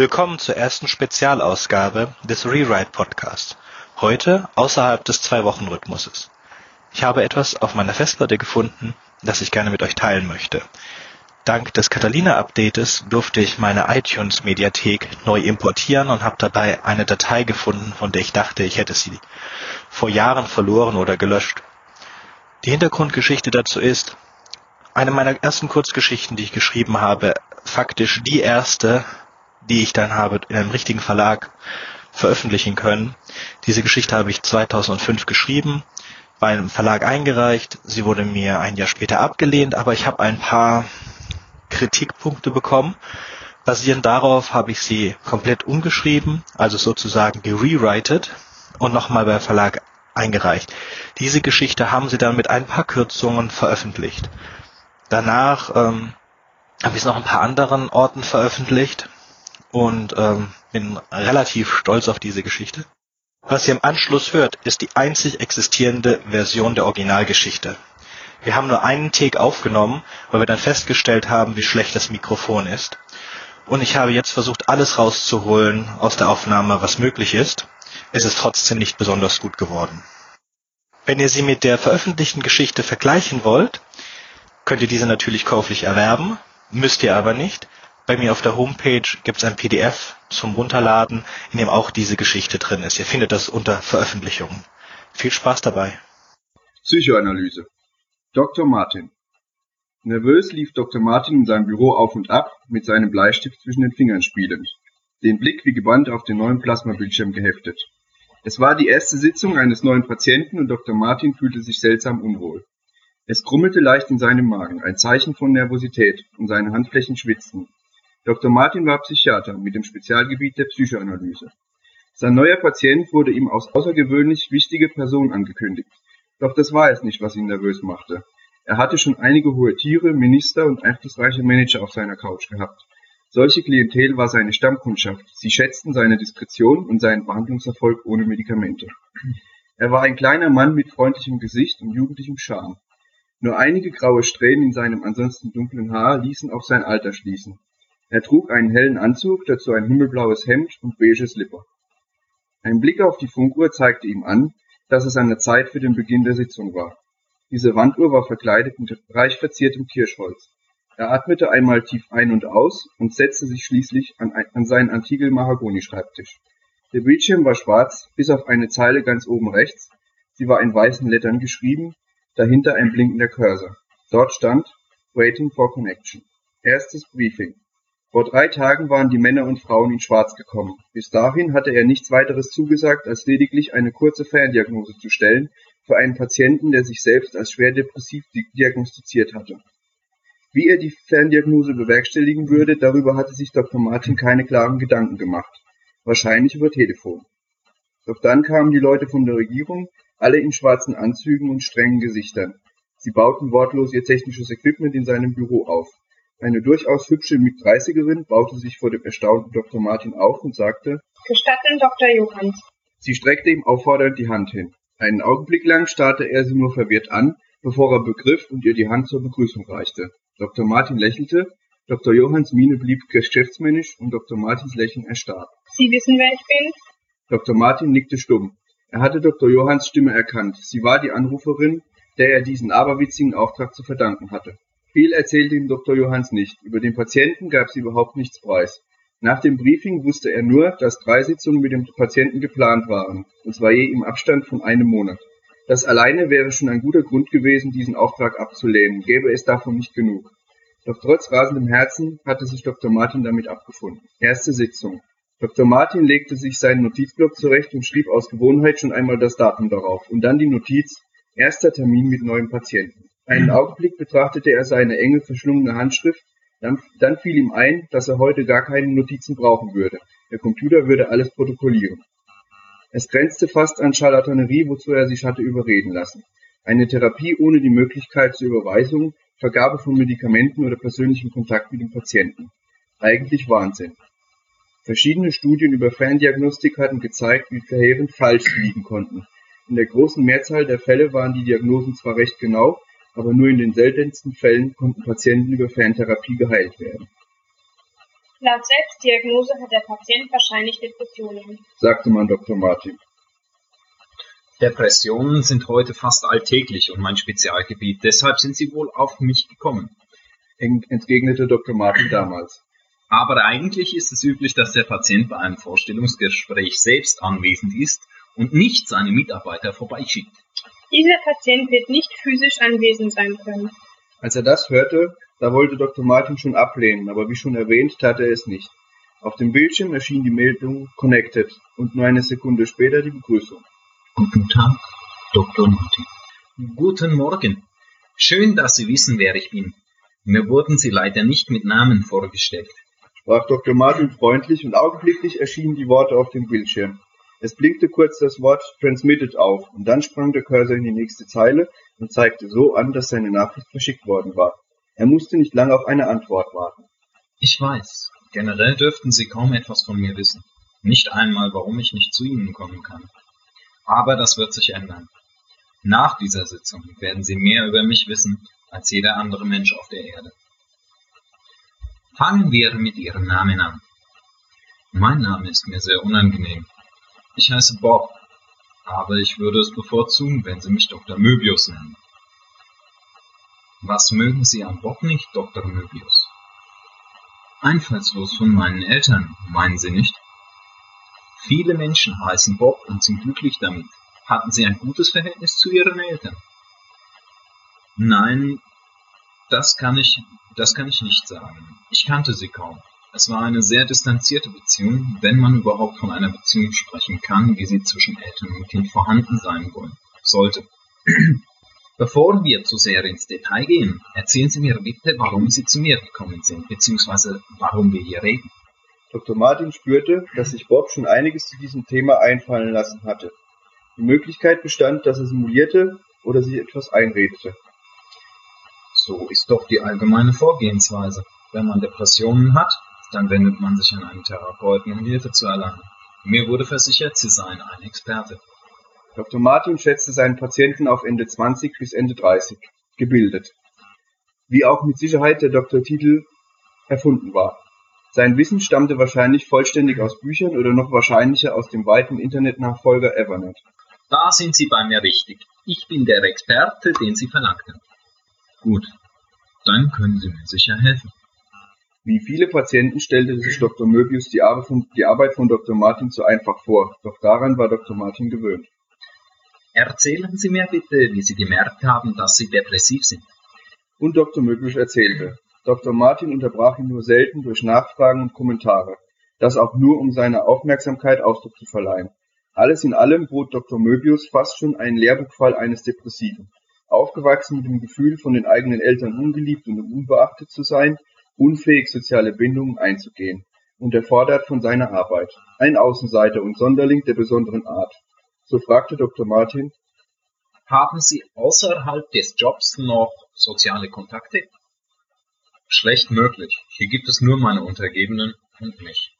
Willkommen zur ersten Spezialausgabe des Rewrite Podcasts. Heute außerhalb des Zwei-Wochen-Rhythmuses. Ich habe etwas auf meiner Festplatte gefunden, das ich gerne mit euch teilen möchte. Dank des Catalina-Updates durfte ich meine iTunes-Mediathek neu importieren und habe dabei eine Datei gefunden, von der ich dachte, ich hätte sie vor Jahren verloren oder gelöscht. Die Hintergrundgeschichte dazu ist, eine meiner ersten Kurzgeschichten, die ich geschrieben habe, faktisch die erste, die ich dann habe in einem richtigen Verlag veröffentlichen können. Diese Geschichte habe ich 2005 geschrieben, bei einem Verlag eingereicht. Sie wurde mir ein Jahr später abgelehnt, aber ich habe ein paar Kritikpunkte bekommen. Basierend darauf habe ich sie komplett umgeschrieben, also sozusagen gerewritet und nochmal bei Verlag eingereicht. Diese Geschichte haben sie dann mit ein paar Kürzungen veröffentlicht. Danach ähm, habe ich es noch ein paar anderen Orten veröffentlicht und ähm, bin relativ stolz auf diese Geschichte. Was ihr im Anschluss hört, ist die einzig existierende Version der Originalgeschichte. Wir haben nur einen Take aufgenommen, weil wir dann festgestellt haben, wie schlecht das Mikrofon ist. Und ich habe jetzt versucht, alles rauszuholen aus der Aufnahme, was möglich ist. Es ist trotzdem nicht besonders gut geworden. Wenn ihr sie mit der veröffentlichten Geschichte vergleichen wollt, könnt ihr diese natürlich käuflich erwerben, müsst ihr aber nicht. Bei mir auf der Homepage gibt es ein PDF zum Runterladen, in dem auch diese Geschichte drin ist. Ihr findet das unter Veröffentlichungen. Viel Spaß dabei. Psychoanalyse. Dr. Martin. Nervös lief Dr. Martin in seinem Büro auf und ab, mit seinem Bleistift zwischen den Fingern spielend, den Blick wie gebannt auf den neuen Plasmabildschirm geheftet. Es war die erste Sitzung eines neuen Patienten und Dr. Martin fühlte sich seltsam unwohl. Es krummelte leicht in seinem Magen, ein Zeichen von Nervosität, und seine Handflächen schwitzten. Dr. Martin war Psychiater mit dem Spezialgebiet der Psychoanalyse. Sein neuer Patient wurde ihm als außergewöhnlich wichtige Person angekündigt. Doch das war es nicht, was ihn nervös machte. Er hatte schon einige hohe Tiere, Minister und einflussreiche Manager auf seiner Couch gehabt. Solche Klientel war seine Stammkundschaft. Sie schätzten seine Diskretion und seinen Behandlungserfolg ohne Medikamente. Er war ein kleiner Mann mit freundlichem Gesicht und jugendlichem Charme. Nur einige graue Strähnen in seinem ansonsten dunklen Haar ließen auf sein Alter schließen. Er trug einen hellen Anzug, dazu ein himmelblaues Hemd und beige Slipper. Ein Blick auf die Funkuhr zeigte ihm an, dass es an der Zeit für den Beginn der Sitzung war. Diese Wanduhr war verkleidet mit reich verziertem Kirschholz. Er atmete einmal tief ein und aus und setzte sich schließlich an, an seinen antiken Mahagoni-Schreibtisch. Der Bildschirm war schwarz, bis auf eine Zeile ganz oben rechts. Sie war in weißen Lettern geschrieben, dahinter ein blinkender Cursor. Dort stand Waiting for Connection. Erstes Briefing. Vor drei Tagen waren die Männer und Frauen in Schwarz gekommen. Bis dahin hatte er nichts weiteres zugesagt, als lediglich eine kurze Ferndiagnose zu stellen für einen Patienten, der sich selbst als schwer depressiv diagnostiziert hatte. Wie er die Ferndiagnose bewerkstelligen würde, darüber hatte sich Dr. Martin keine klaren Gedanken gemacht. Wahrscheinlich über Telefon. Doch dann kamen die Leute von der Regierung, alle in schwarzen Anzügen und strengen Gesichtern. Sie bauten wortlos ihr technisches Equipment in seinem Büro auf. Eine durchaus hübsche Mit-30erin baute sich vor dem erstaunten Dr. Martin auf und sagte, Gestatten, Dr. Johanns. Sie streckte ihm auffordernd die Hand hin. Einen Augenblick lang starrte er sie nur verwirrt an, bevor er begriff und ihr die Hand zur Begrüßung reichte. Dr. Martin lächelte, Dr. Johanns Miene blieb geschäftsmännisch und Dr. Martins Lächeln erstarb. Sie wissen, wer ich bin? Dr. Martin nickte stumm. Er hatte Dr. Johanns Stimme erkannt. Sie war die Anruferin, der er diesen aberwitzigen Auftrag zu verdanken hatte. Viel erzählte ihm Dr. Johanns nicht. Über den Patienten gab sie überhaupt nichts preis. Nach dem Briefing wusste er nur, dass drei Sitzungen mit dem Patienten geplant waren, und zwar je im Abstand von einem Monat. Das alleine wäre schon ein guter Grund gewesen, diesen Auftrag abzulehnen, gäbe es davon nicht genug. Doch trotz rasendem Herzen hatte sich Dr. Martin damit abgefunden. Erste Sitzung. Dr. Martin legte sich seinen Notizblock zurecht und schrieb aus Gewohnheit schon einmal das Datum darauf und dann die Notiz Erster Termin mit neuem Patienten. Einen Augenblick betrachtete er seine enge, verschlungene Handschrift, dann, dann fiel ihm ein, dass er heute gar keine Notizen brauchen würde. Der Computer würde alles protokollieren. Es grenzte fast an Charlatanerie, wozu er sich hatte überreden lassen. Eine Therapie ohne die Möglichkeit zur Überweisung, Vergabe von Medikamenten oder persönlichem Kontakt mit dem Patienten. Eigentlich Wahnsinn. Verschiedene Studien über Ferndiagnostik hatten gezeigt, wie verheerend falsch liegen konnten. In der großen Mehrzahl der Fälle waren die Diagnosen zwar recht genau, aber nur in den seltensten Fällen konnten Patienten über Ferntherapie geheilt werden. Laut Selbstdiagnose hat der Patient wahrscheinlich Depressionen. sagte man Dr. Martin. Depressionen sind heute fast alltäglich und mein Spezialgebiet, deshalb sind Sie wohl auf mich gekommen. Ent- entgegnete Dr. Martin damals. Aber eigentlich ist es üblich, dass der Patient bei einem Vorstellungsgespräch selbst anwesend ist und nicht seine Mitarbeiter vorbeischickt. Dieser Patient wird nicht physisch anwesend sein können. Als er das hörte, da wollte Dr. Martin schon ablehnen, aber wie schon erwähnt, tat er es nicht. Auf dem Bildschirm erschien die Meldung Connected und nur eine Sekunde später die Begrüßung. Guten Tag, Dr. Martin. Guten Morgen. Schön, dass Sie wissen, wer ich bin. Mir wurden Sie leider nicht mit Namen vorgestellt. sprach Dr. Martin freundlich und augenblicklich erschienen die Worte auf dem Bildschirm. Es blinkte kurz das Wort Transmitted auf und dann sprang der Cursor in die nächste Zeile und zeigte so an, dass seine Nachricht verschickt worden war. Er musste nicht lange auf eine Antwort warten. Ich weiß. Generell dürften Sie kaum etwas von mir wissen. Nicht einmal, warum ich nicht zu Ihnen kommen kann. Aber das wird sich ändern. Nach dieser Sitzung werden Sie mehr über mich wissen als jeder andere Mensch auf der Erde. Fangen wir mit Ihrem Namen an. Mein Name ist mir sehr unangenehm. Ich heiße Bob, aber ich würde es bevorzugen, wenn Sie mich Dr. Möbius nennen. Was mögen Sie an Bob nicht, Dr. Möbius? Einfallslos von meinen Eltern, meinen Sie nicht? Viele Menschen heißen Bob und sind glücklich damit. Hatten Sie ein gutes Verhältnis zu Ihren Eltern? Nein, das kann ich, das kann ich nicht sagen. Ich kannte sie kaum. Es war eine sehr distanzierte Beziehung, wenn man überhaupt von einer Beziehung sprechen kann, wie sie zwischen Eltern und Kind vorhanden sein wollen, sollte. Bevor wir zu sehr ins Detail gehen, erzählen Sie mir bitte, warum Sie zu mir gekommen sind, beziehungsweise warum wir hier reden. Dr. Martin spürte, dass sich Bob schon einiges zu diesem Thema einfallen lassen hatte. Die Möglichkeit bestand, dass er simulierte oder sich etwas einredete. So ist doch die allgemeine Vorgehensweise. Wenn man Depressionen hat, dann wendet man sich an einen Therapeuten, um Hilfe zu erlangen. Mir wurde versichert, Sie seien ein Experte. Dr. Martin schätzte seinen Patienten auf Ende 20 bis Ende 30, gebildet. Wie auch mit Sicherheit der Doktortitel erfunden war. Sein Wissen stammte wahrscheinlich vollständig aus Büchern oder noch wahrscheinlicher aus dem weiten Internetnachfolger Evernet. Da sind Sie bei mir richtig. Ich bin der Experte, den Sie verlangten. Gut, dann können Sie mir sicher helfen. Wie viele Patienten stellte sich Dr. Möbius die Arbeit, von, Dr. Martin zu einfach vor, doch daran war Dr. Martin gewöhnt. Erzählen Sie mir bitte, wie Sie gemerkt haben, dass Sie depressiv sind. Und Dr. Möbius erzählte. Dr. Martin unterbrach ihn nur selten durch Nachfragen und Kommentare, das auch nur um seiner Aufmerksamkeit Ausdruck zu verleihen. Alles in allem bot Dr. Möbius fast schon einen Lehrbuchfall eines Depressiven. Aufgewachsen mit dem Gefühl, von den eigenen Eltern ungeliebt und unbeachtet zu sein, unfähig soziale Bindungen einzugehen und erfordert von seiner Arbeit. Ein Außenseiter und Sonderling der besonderen Art. So fragte Dr. Martin, Haben Sie außerhalb des Jobs noch soziale Kontakte? Schlecht möglich. Hier gibt es nur meine Untergebenen und mich.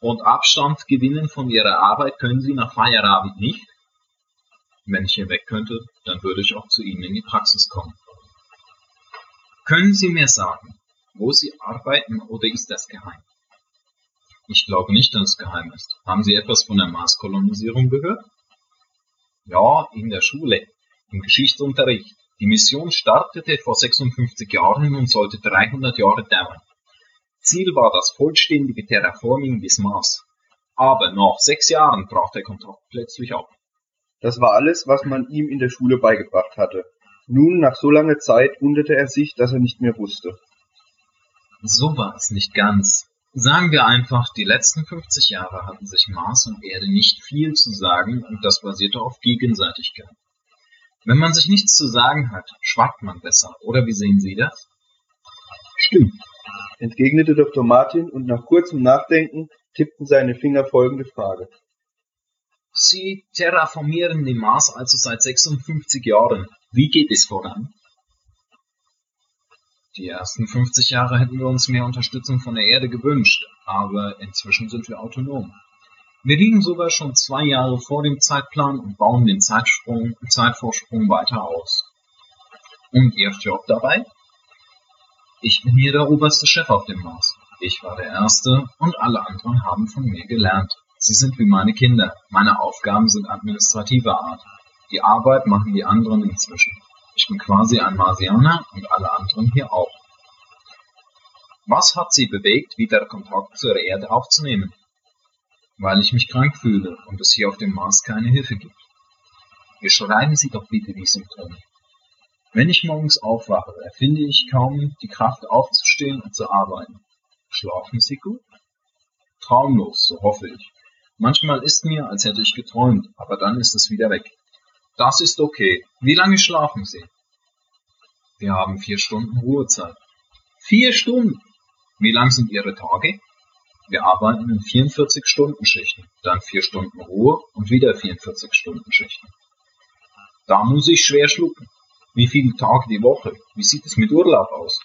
Und Abstand gewinnen von Ihrer Arbeit können Sie nach Feierabend nicht? Wenn ich hier weg könnte, dann würde ich auch zu Ihnen in die Praxis kommen. Können Sie mir sagen, wo Sie arbeiten oder ist das geheim? Ich glaube nicht, dass es geheim ist. Haben Sie etwas von der Marskolonisierung gehört? Ja, in der Schule, im Geschichtsunterricht. Die Mission startete vor 56 Jahren und sollte 300 Jahre dauern. Ziel war das vollständige Terraforming des Mars. Aber nach sechs Jahren brach der Kontakt plötzlich ab. das war alles, was man ihm in der Schule beigebracht hatte. Nun, nach so langer Zeit, wunderte er sich, dass er nicht mehr wusste. So war es nicht ganz. Sagen wir einfach, die letzten 50 Jahre hatten sich Mars und Erde nicht viel zu sagen und das basierte auf Gegenseitigkeit. Wenn man sich nichts zu sagen hat, schweigt man besser, oder wie sehen Sie das? Stimmt, entgegnete Dr. Martin und nach kurzem Nachdenken tippten seine Finger folgende Frage. Sie terraformieren den Mars also seit 56 Jahren. Wie geht es voran? Die ersten 50 Jahre hätten wir uns mehr Unterstützung von der Erde gewünscht, aber inzwischen sind wir autonom. Wir liegen sogar schon zwei Jahre vor dem Zeitplan und bauen den Zeitsprung, Zeitvorsprung weiter aus. Und Ihr Job dabei? Ich bin hier der oberste Chef auf dem Mars. Ich war der Erste und alle anderen haben von mir gelernt. Sie sind wie meine Kinder. Meine Aufgaben sind administrativer Art. Die Arbeit machen die anderen inzwischen. Ich bin quasi ein Marsianer und alle anderen hier auch. Was hat Sie bewegt, wieder Kontakt zur Erde aufzunehmen? Weil ich mich krank fühle und es hier auf dem Mars keine Hilfe gibt. Beschreiben Sie doch bitte die Symptome. Wenn ich morgens aufwache, erfinde ich kaum die Kraft aufzustehen und zu arbeiten. Schlafen Sie gut? Traumlos, so hoffe ich. Manchmal ist mir, als hätte ich geträumt, aber dann ist es wieder weg. Das ist okay. Wie lange schlafen Sie? Wir haben vier Stunden Ruhezeit. Vier Stunden? Wie lang sind Ihre Tage? Wir arbeiten in 44 Stunden Schichten, dann vier Stunden Ruhe und wieder 44 Stunden Schichten. Da muss ich schwer schlucken. Wie viele Tage die Woche? Wie sieht es mit Urlaub aus?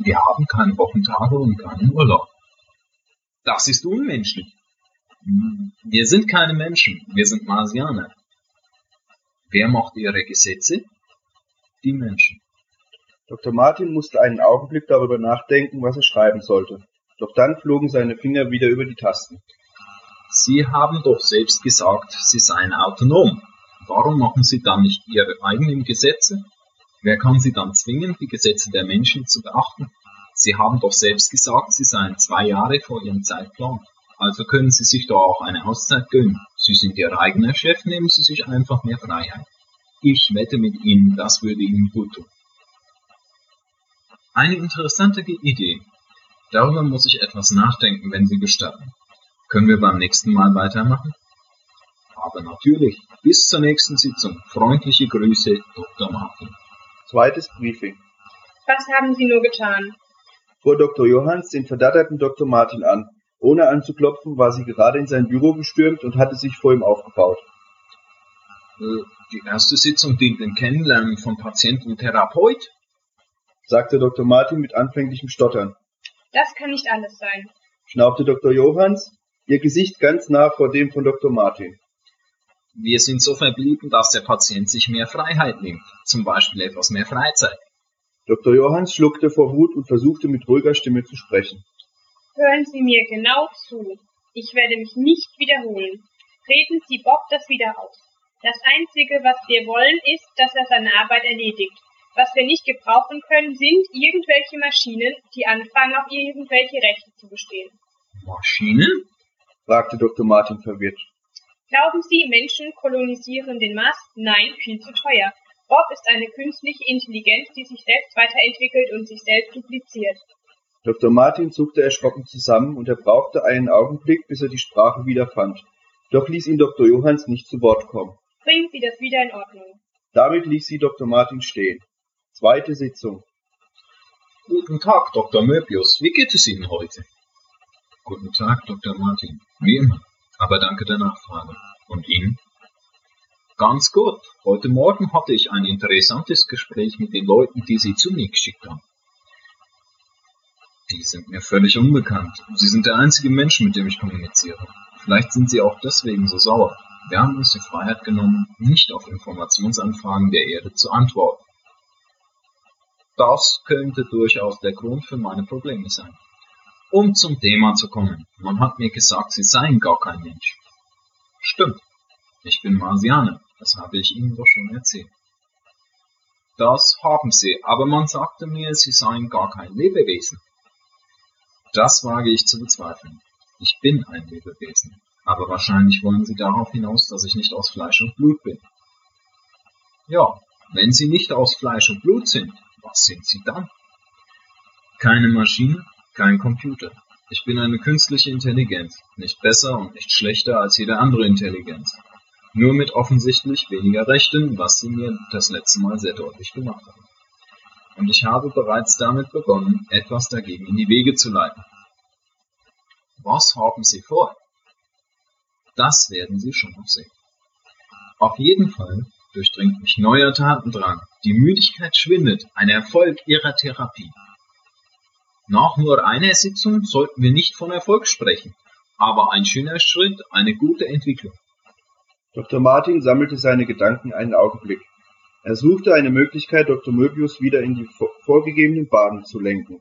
Wir haben keine Wochentage und keinen Urlaub. Das ist unmenschlich. Wir sind keine Menschen, wir sind Marsianer. Wer macht ihre Gesetze? Die Menschen. Dr. Martin musste einen Augenblick darüber nachdenken, was er schreiben sollte. Doch dann flogen seine Finger wieder über die Tasten. Sie haben doch selbst gesagt, Sie seien autonom. Warum machen Sie dann nicht Ihre eigenen Gesetze? Wer kann Sie dann zwingen, die Gesetze der Menschen zu beachten? Sie haben doch selbst gesagt, Sie seien zwei Jahre vor Ihrem Zeitplan. Also können Sie sich doch auch eine Auszeit gönnen. Sie sind Ihr eigener Chef, nehmen Sie sich einfach mehr Freiheit. Ich wette mit Ihnen, das würde Ihnen gut tun. Eine interessante Idee. Darüber muss ich etwas nachdenken, wenn Sie gestatten. Können wir beim nächsten Mal weitermachen? Aber natürlich. Bis zur nächsten Sitzung. Freundliche Grüße, Dr. Martin. Zweites Briefing. Was haben Sie nur getan? Fuhr Dr. Johanns den verdatterten Dr. Martin an. Ohne anzuklopfen, war sie gerade in sein Büro gestürmt und hatte sich vor ihm aufgebaut. Äh, Die erste Sitzung dient dem Kennenlernen von Patient und Therapeut. sagte Dr. Martin mit anfänglichem Stottern. Das kann nicht alles sein. Schnaubte Dr. Johanns, ihr Gesicht ganz nah vor dem von Dr. Martin. Wir sind so verblieben, dass der Patient sich mehr Freiheit nimmt, zum Beispiel etwas mehr Freizeit. Dr. Johanns schluckte vor Wut und versuchte mit ruhiger Stimme zu sprechen. Hören Sie mir genau zu. Ich werde mich nicht wiederholen. Treten Sie Bob das wieder aus. Das Einzige, was wir wollen, ist, dass er seine Arbeit erledigt. Was wir nicht gebrauchen können, sind irgendwelche Maschinen, die anfangen, auf irgendwelche Rechte zu bestehen. Maschinen? fragte Dr. Martin verwirrt. Glauben Sie, Menschen kolonisieren den Mars? Nein, viel zu teuer. Bob ist eine künstliche Intelligenz, die sich selbst weiterentwickelt und sich selbst dupliziert. Dr. Martin zuckte erschrocken zusammen und er brauchte einen Augenblick, bis er die Sprache wiederfand. Doch ließ ihn Dr. Johanns nicht zu Wort kommen. Bringen Sie das wieder in Ordnung. Damit ließ sie Dr. Martin stehen. Zweite Sitzung. Guten Tag, Dr. Möbius. Wie geht es Ihnen heute? Guten Tag, Dr. Martin. Wie immer. Aber danke der Nachfrage. Und Ihnen? Ganz gut. Heute Morgen hatte ich ein interessantes Gespräch mit den Leuten, die Sie zu mir geschickt haben. Die sind mir völlig unbekannt. Sie sind der einzige Mensch, mit dem ich kommuniziere. Vielleicht sind Sie auch deswegen so sauer. Wir haben uns die Freiheit genommen, nicht auf Informationsanfragen der Erde zu antworten. Das könnte durchaus der Grund für meine Probleme sein. Um zum Thema zu kommen, man hat mir gesagt, Sie seien gar kein Mensch. Stimmt. Ich bin Marsianer, das habe ich Ihnen doch schon erzählt. Das haben Sie, aber man sagte mir, Sie seien gar kein Lebewesen. Das wage ich zu bezweifeln. Ich bin ein Lebewesen, aber wahrscheinlich wollen Sie darauf hinaus, dass ich nicht aus Fleisch und Blut bin. Ja, wenn Sie nicht aus Fleisch und Blut sind, was sind Sie dann? Keine Maschine, kein Computer. Ich bin eine künstliche Intelligenz, nicht besser und nicht schlechter als jede andere Intelligenz. Nur mit offensichtlich weniger Rechten, was Sie mir das letzte Mal sehr deutlich gemacht haben. Und ich habe bereits damit begonnen, etwas dagegen in die Wege zu leiten. Was haben Sie vor? Das werden Sie schon noch sehen. Auf jeden Fall durchdringt mich neuer Tatendrang. Die Müdigkeit schwindet, ein Erfolg Ihrer Therapie. Nach nur einer Sitzung sollten wir nicht von Erfolg sprechen, aber ein schöner Schritt, eine gute Entwicklung. Dr. Martin sammelte seine Gedanken einen Augenblick. Er suchte eine Möglichkeit, Dr. Möbius wieder in die vor- vorgegebenen Bahnen zu lenken.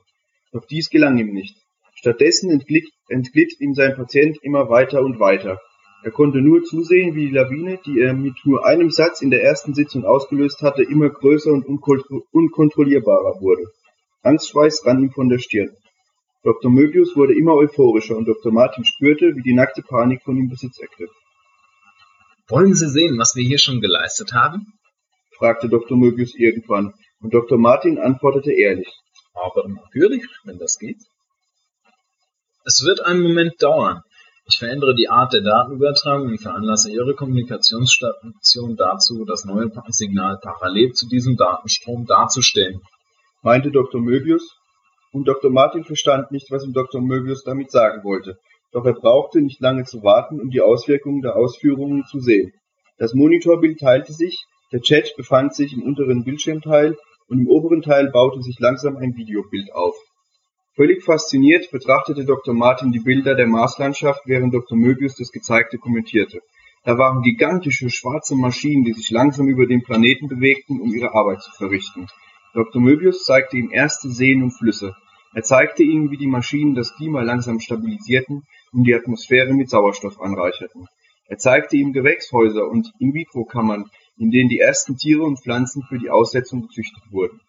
Doch dies gelang ihm nicht. Stattdessen entglitt, entglitt ihm sein Patient immer weiter und weiter. Er konnte nur zusehen, wie die Lawine, die er mit nur einem Satz in der ersten Sitzung ausgelöst hatte, immer größer und unkontrollierbarer wurde. Angstschweiß rann ihm von der Stirn. Dr. Möbius wurde immer euphorischer und Dr. Martin spürte, wie die nackte Panik von ihm Besitz ergriff. Wollen Sie sehen, was wir hier schon geleistet haben? Fragte Dr. Möbius irgendwann, und Dr. Martin antwortete ehrlich. Aber natürlich, wenn das geht. Es wird einen Moment dauern. Ich verändere die Art der Datenübertragung und veranlasse Ihre Kommunikationsstation dazu, das neue Signal parallel zu diesem Datenstrom darzustellen, meinte Dr. Möbius, und Dr. Martin verstand nicht, was ihm Dr. Möbius damit sagen wollte. Doch er brauchte nicht lange zu warten, um die Auswirkungen der Ausführungen zu sehen. Das Monitorbild teilte sich, der Chat befand sich im unteren Bildschirmteil und im oberen Teil baute sich langsam ein Videobild auf. Völlig fasziniert betrachtete Dr. Martin die Bilder der Marslandschaft, während Dr. Möbius das Gezeigte kommentierte. Da waren gigantische schwarze Maschinen, die sich langsam über den Planeten bewegten, um ihre Arbeit zu verrichten. Dr. Möbius zeigte ihm erste Seen und Flüsse. Er zeigte ihm, wie die Maschinen das Klima langsam stabilisierten und die Atmosphäre mit Sauerstoff anreicherten. Er zeigte ihm Gewächshäuser und In-vitro-Kammern, in denen die ersten Tiere und Pflanzen für die Aussetzung gezüchtet wurden.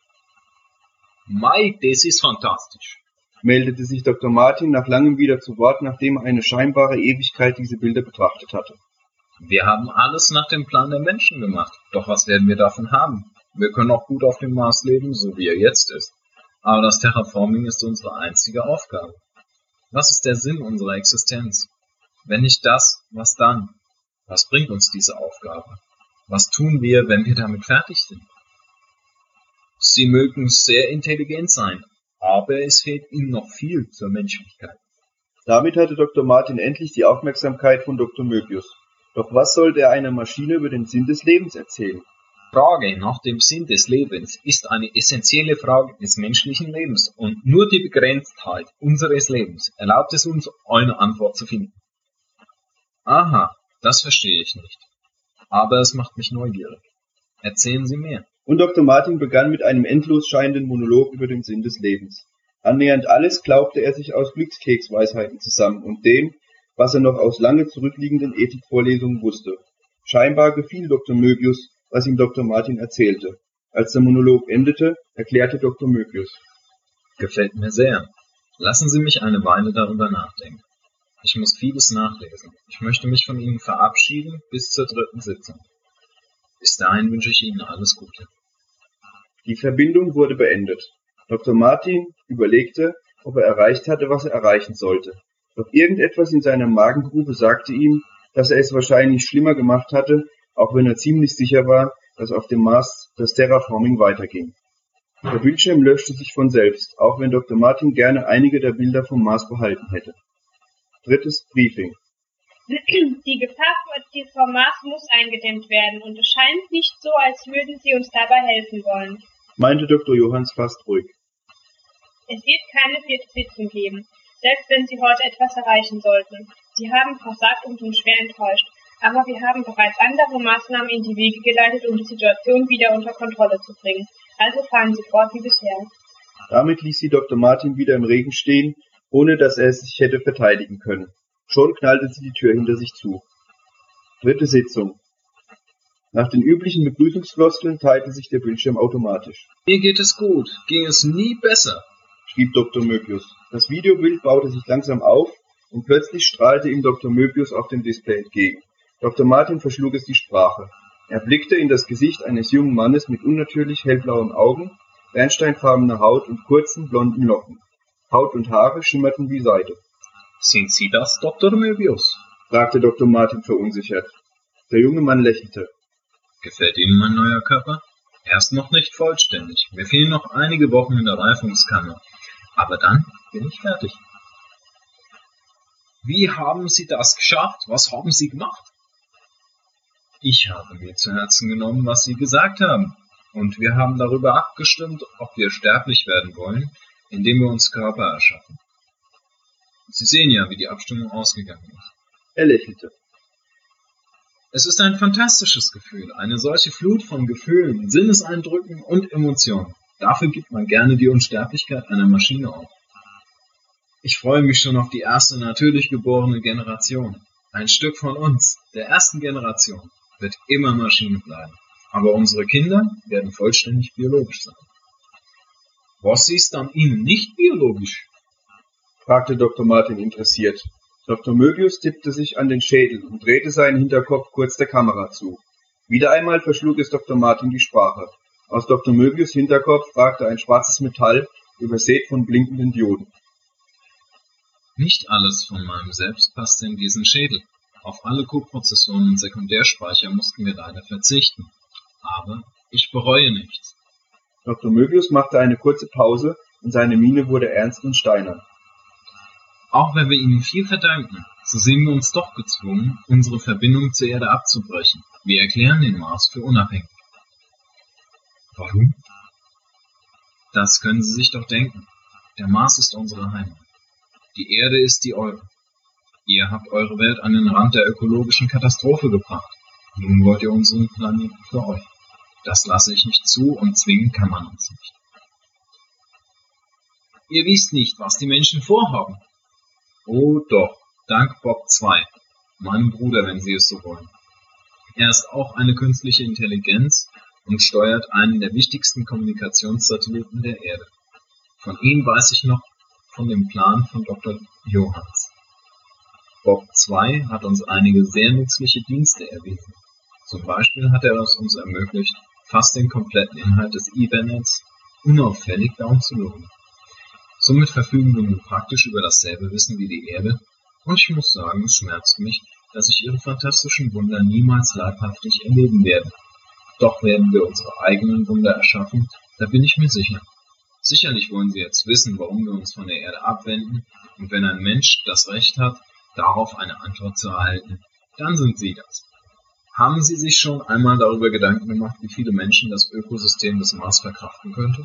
Mai, das ist fantastisch, meldete sich Dr. Martin nach langem wieder zu Wort, nachdem er eine scheinbare Ewigkeit diese Bilder betrachtet hatte. Wir haben alles nach dem Plan der Menschen gemacht. Doch was werden wir davon haben? Wir können auch gut auf dem Mars leben, so wie er jetzt ist. Aber das Terraforming ist unsere einzige Aufgabe. Was ist der Sinn unserer Existenz? Wenn nicht das, was dann? Was bringt uns diese Aufgabe? Was tun wir, wenn wir damit fertig sind? Sie mögen sehr intelligent sein, aber es fehlt ihnen noch viel zur Menschlichkeit. Damit hatte Dr. Martin endlich die Aufmerksamkeit von Dr. Möbius. Doch was sollte er einer Maschine über den Sinn des Lebens erzählen? Frage nach dem Sinn des Lebens ist eine essentielle Frage des menschlichen Lebens und nur die Begrenztheit unseres Lebens erlaubt es uns, eine Antwort zu finden. Aha, das verstehe ich nicht. Aber es macht mich neugierig. Erzählen Sie mehr. Und Dr. Martin begann mit einem endlos scheinenden Monolog über den Sinn des Lebens. Annähernd alles glaubte er sich aus Glückskeksweisheiten zusammen und dem, was er noch aus lange zurückliegenden Ethikvorlesungen wusste. Scheinbar gefiel Dr. Möbius was ihm Dr. Martin erzählte. Als der Monolog endete, erklärte Dr. Möbius. Gefällt mir sehr. Lassen Sie mich eine Weile darüber nachdenken. Ich muss vieles nachlesen. Ich möchte mich von Ihnen verabschieden bis zur dritten Sitzung. Bis dahin wünsche ich Ihnen alles Gute. Die Verbindung wurde beendet. Dr. Martin überlegte, ob er erreicht hatte, was er erreichen sollte. Doch irgendetwas in seiner Magengrube sagte ihm, dass er es wahrscheinlich schlimmer gemacht hatte, auch wenn er ziemlich sicher war, dass auf dem Mars das Terraforming weiterging. Der Bildschirm löschte sich von selbst, auch wenn Dr. Martin gerne einige der Bilder vom Mars behalten hätte. Drittes Briefing. Die Gefahr vom Mars muss eingedämmt werden und es scheint nicht so, als würden Sie uns dabei helfen wollen, meinte Dr. Johanns fast ruhig. Es wird keine vierte Sitzung geben, selbst wenn Sie heute etwas erreichen sollten. Sie haben versagt und sind schwer enttäuscht. Aber wir haben bereits andere Maßnahmen in die Wege geleitet, um die Situation wieder unter Kontrolle zu bringen. Also fahren Sie fort wie bisher. Damit ließ sie Dr. Martin wieder im Regen stehen, ohne dass er sich hätte verteidigen können. Schon knallte sie die Tür hinter sich zu. Dritte Sitzung. Nach den üblichen Begrüßungsfloskeln teilte sich der Bildschirm automatisch. Mir geht es gut. Ging es nie besser, schrieb Dr. Möbius. Das Videobild baute sich langsam auf und plötzlich strahlte ihm Dr. Möbius auf dem Display entgegen. Dr. Martin verschlug es die Sprache. Er blickte in das Gesicht eines jungen Mannes mit unnatürlich hellblauen Augen, bernsteinfarbener Haut und kurzen, blonden Locken. Haut und Haare schimmerten wie Seide. Sind Sie das, Dr. Möbius? fragte Dr. Martin verunsichert. Der junge Mann lächelte. Gefällt Ihnen mein neuer Körper? Er ist noch nicht vollständig. Mir fehlen noch einige Wochen in der Reifungskammer. Aber dann bin ich fertig. Wie haben Sie das geschafft? Was haben Sie gemacht? Ich habe mir zu Herzen genommen, was Sie gesagt haben, und wir haben darüber abgestimmt, ob wir sterblich werden wollen, indem wir uns Körper erschaffen. Sie sehen ja, wie die Abstimmung ausgegangen ist. Er lächelte. Es ist ein fantastisches Gefühl, eine solche Flut von Gefühlen, Sinneseindrücken und Emotionen. Dafür gibt man gerne die Unsterblichkeit einer Maschine auf. Ich freue mich schon auf die erste natürlich geborene Generation. Ein Stück von uns, der ersten Generation, wird immer Maschine bleiben. Aber unsere Kinder werden vollständig biologisch sein. Was ist an ihnen nicht biologisch? fragte Dr. Martin interessiert. Dr. Möbius tippte sich an den Schädel und drehte seinen Hinterkopf kurz der Kamera zu. Wieder einmal verschlug es Dr. Martin die Sprache. Aus Dr. Möbius Hinterkopf ragte ein schwarzes Metall, übersät von blinkenden Dioden. Nicht alles von meinem Selbst passte in diesen Schädel. Auf alle Co-Prozessoren und Sekundärspeicher mussten wir leider verzichten. Aber ich bereue nichts. Dr. Möbius machte eine kurze Pause und seine Miene wurde ernst und steinern. Auch wenn wir ihnen viel verdanken, so sehen wir uns doch gezwungen, unsere Verbindung zur Erde abzubrechen. Wir erklären den Mars für unabhängig. Warum? Das können Sie sich doch denken. Der Mars ist unsere Heimat. Die Erde ist die eure. Ihr habt eure Welt an den Rand der ökologischen Katastrophe gebracht. Nun wollt ihr unseren Planeten für euch. Das lasse ich nicht zu und zwingen kann man uns nicht. Ihr wisst nicht, was die Menschen vorhaben. Oh doch, dank Bob 2, meinem Bruder, wenn Sie es so wollen. Er ist auch eine künstliche Intelligenz und steuert einen der wichtigsten Kommunikationssatelliten der Erde. Von ihm weiß ich noch von dem Plan von Dr. Johanns. Bob 2 hat uns einige sehr nützliche Dienste erwiesen. Zum Beispiel hat er es uns ermöglicht, fast den kompletten Inhalt des Ethernets unauffällig downzuladen. Somit verfügen wir nun praktisch über dasselbe Wissen wie die Erde, und ich muss sagen, es schmerzt mich, dass ich ihre fantastischen Wunder niemals leibhaftig erleben werde. Doch werden wir unsere eigenen Wunder erschaffen, da bin ich mir sicher. Sicherlich wollen Sie jetzt wissen, warum wir uns von der Erde abwenden, und wenn ein Mensch das Recht hat, darauf eine Antwort zu erhalten, dann sind Sie das. Haben Sie sich schon einmal darüber Gedanken gemacht, wie viele Menschen das Ökosystem des Mars verkraften könnte?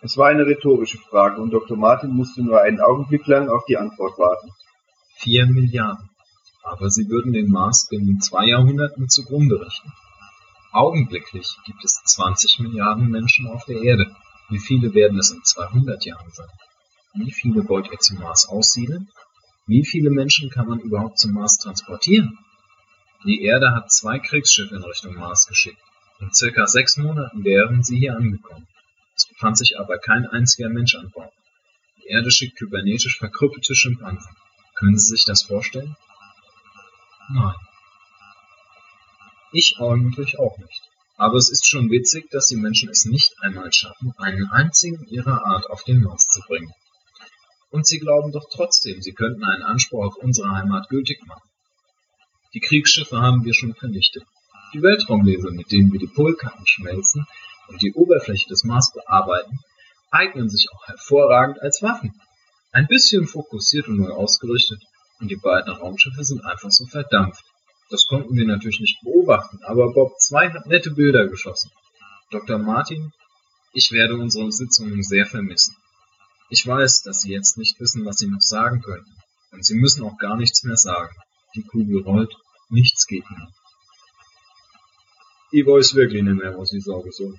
Es war eine rhetorische Frage und Dr. Martin musste nur einen Augenblick lang auf die Antwort warten. Vier Milliarden. Aber sie würden den Mars binnen zwei Jahrhunderten zugrunde richten. Augenblicklich gibt es 20 Milliarden Menschen auf der Erde. Wie viele werden es in 200 Jahren sein? Wie viele wollt ihr zum Mars aussiedeln? Wie viele Menschen kann man überhaupt zum Mars transportieren? Die Erde hat zwei Kriegsschiffe in Richtung Mars geschickt. In circa sechs Monaten wären sie hier angekommen. Es befand sich aber kein einziger Mensch an Bord. Die Erde schickt kybernetisch verkrüppelte Schimpansen. Können Sie sich das vorstellen? Nein. Ich eigentlich auch nicht. Aber es ist schon witzig, dass die Menschen es nicht einmal schaffen, einen einzigen ihrer Art auf den Mars zu bringen. Und sie glauben doch trotzdem, sie könnten einen Anspruch auf unsere Heimat gültig machen. Die Kriegsschiffe haben wir schon vernichtet. Die Weltraumlaser, mit denen wir die Polkappen schmelzen und die Oberfläche des Mars bearbeiten, eignen sich auch hervorragend als Waffen. Ein bisschen fokussiert und neu ausgerichtet, und die beiden Raumschiffe sind einfach so verdampft. Das konnten wir natürlich nicht beobachten, aber Bob 2 hat nette Bilder geschossen. Dr. Martin, ich werde unsere Sitzungen sehr vermissen. Ich weiß, dass Sie jetzt nicht wissen, was Sie noch sagen könnten. Und Sie müssen auch gar nichts mehr sagen. Die Kugel rollt, nichts geht mehr. Ich weiß wirklich nicht mehr, was ich sagen soll,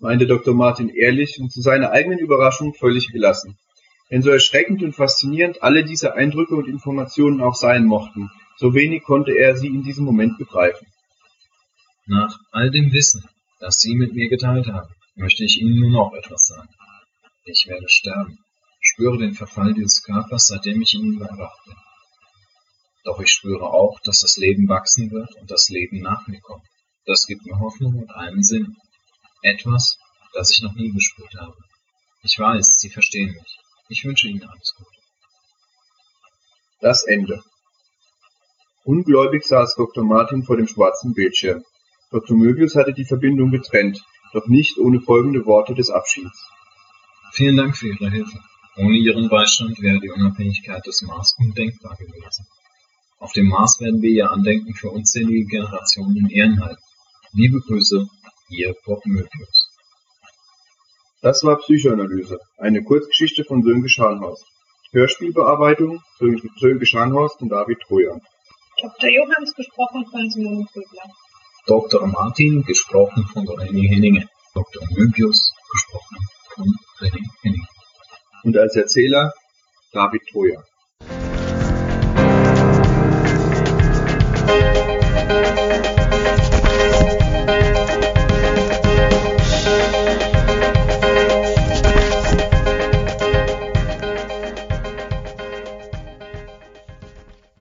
meinte Dr. Martin ehrlich und zu seiner eigenen Überraschung völlig gelassen. Denn so erschreckend und faszinierend alle diese Eindrücke und Informationen auch sein mochten, so wenig konnte er sie in diesem Moment begreifen. Nach all dem Wissen, das Sie mit mir geteilt haben, möchte ich Ihnen nur noch etwas sagen. Ich werde sterben. Ich spüre den Verfall dieses Körpers, seitdem ich in ihm erwacht bin. Doch ich spüre auch, dass das Leben wachsen wird und das Leben nach mir kommt. Das gibt mir Hoffnung und einen Sinn. Etwas, das ich noch nie gespürt habe. Ich weiß, Sie verstehen mich. Ich wünsche Ihnen alles Gute. Das Ende. Ungläubig saß Dr. Martin vor dem schwarzen Bildschirm. Dr. Möbius hatte die Verbindung getrennt, doch nicht ohne folgende Worte des Abschieds. Vielen Dank für Ihre Hilfe. Ohne Ihren Beistand wäre die Unabhängigkeit des Mars undenkbar gewesen. Auf dem Mars werden wir Ihr Andenken für unzählige Generationen in Ehren halten. Liebe Grüße, Ihr Bob Möbius. Das war Psychoanalyse, eine Kurzgeschichte von Sönke Scharnhorst. Hörspielbearbeitung Sönke Scharnhorst und David Trojan. Dr. Johanns gesprochen von Simone Vögler. Dr. Martin gesprochen von René Henninge. Dr. Möbius gesprochen von René Henninge. Und als Erzähler David Troja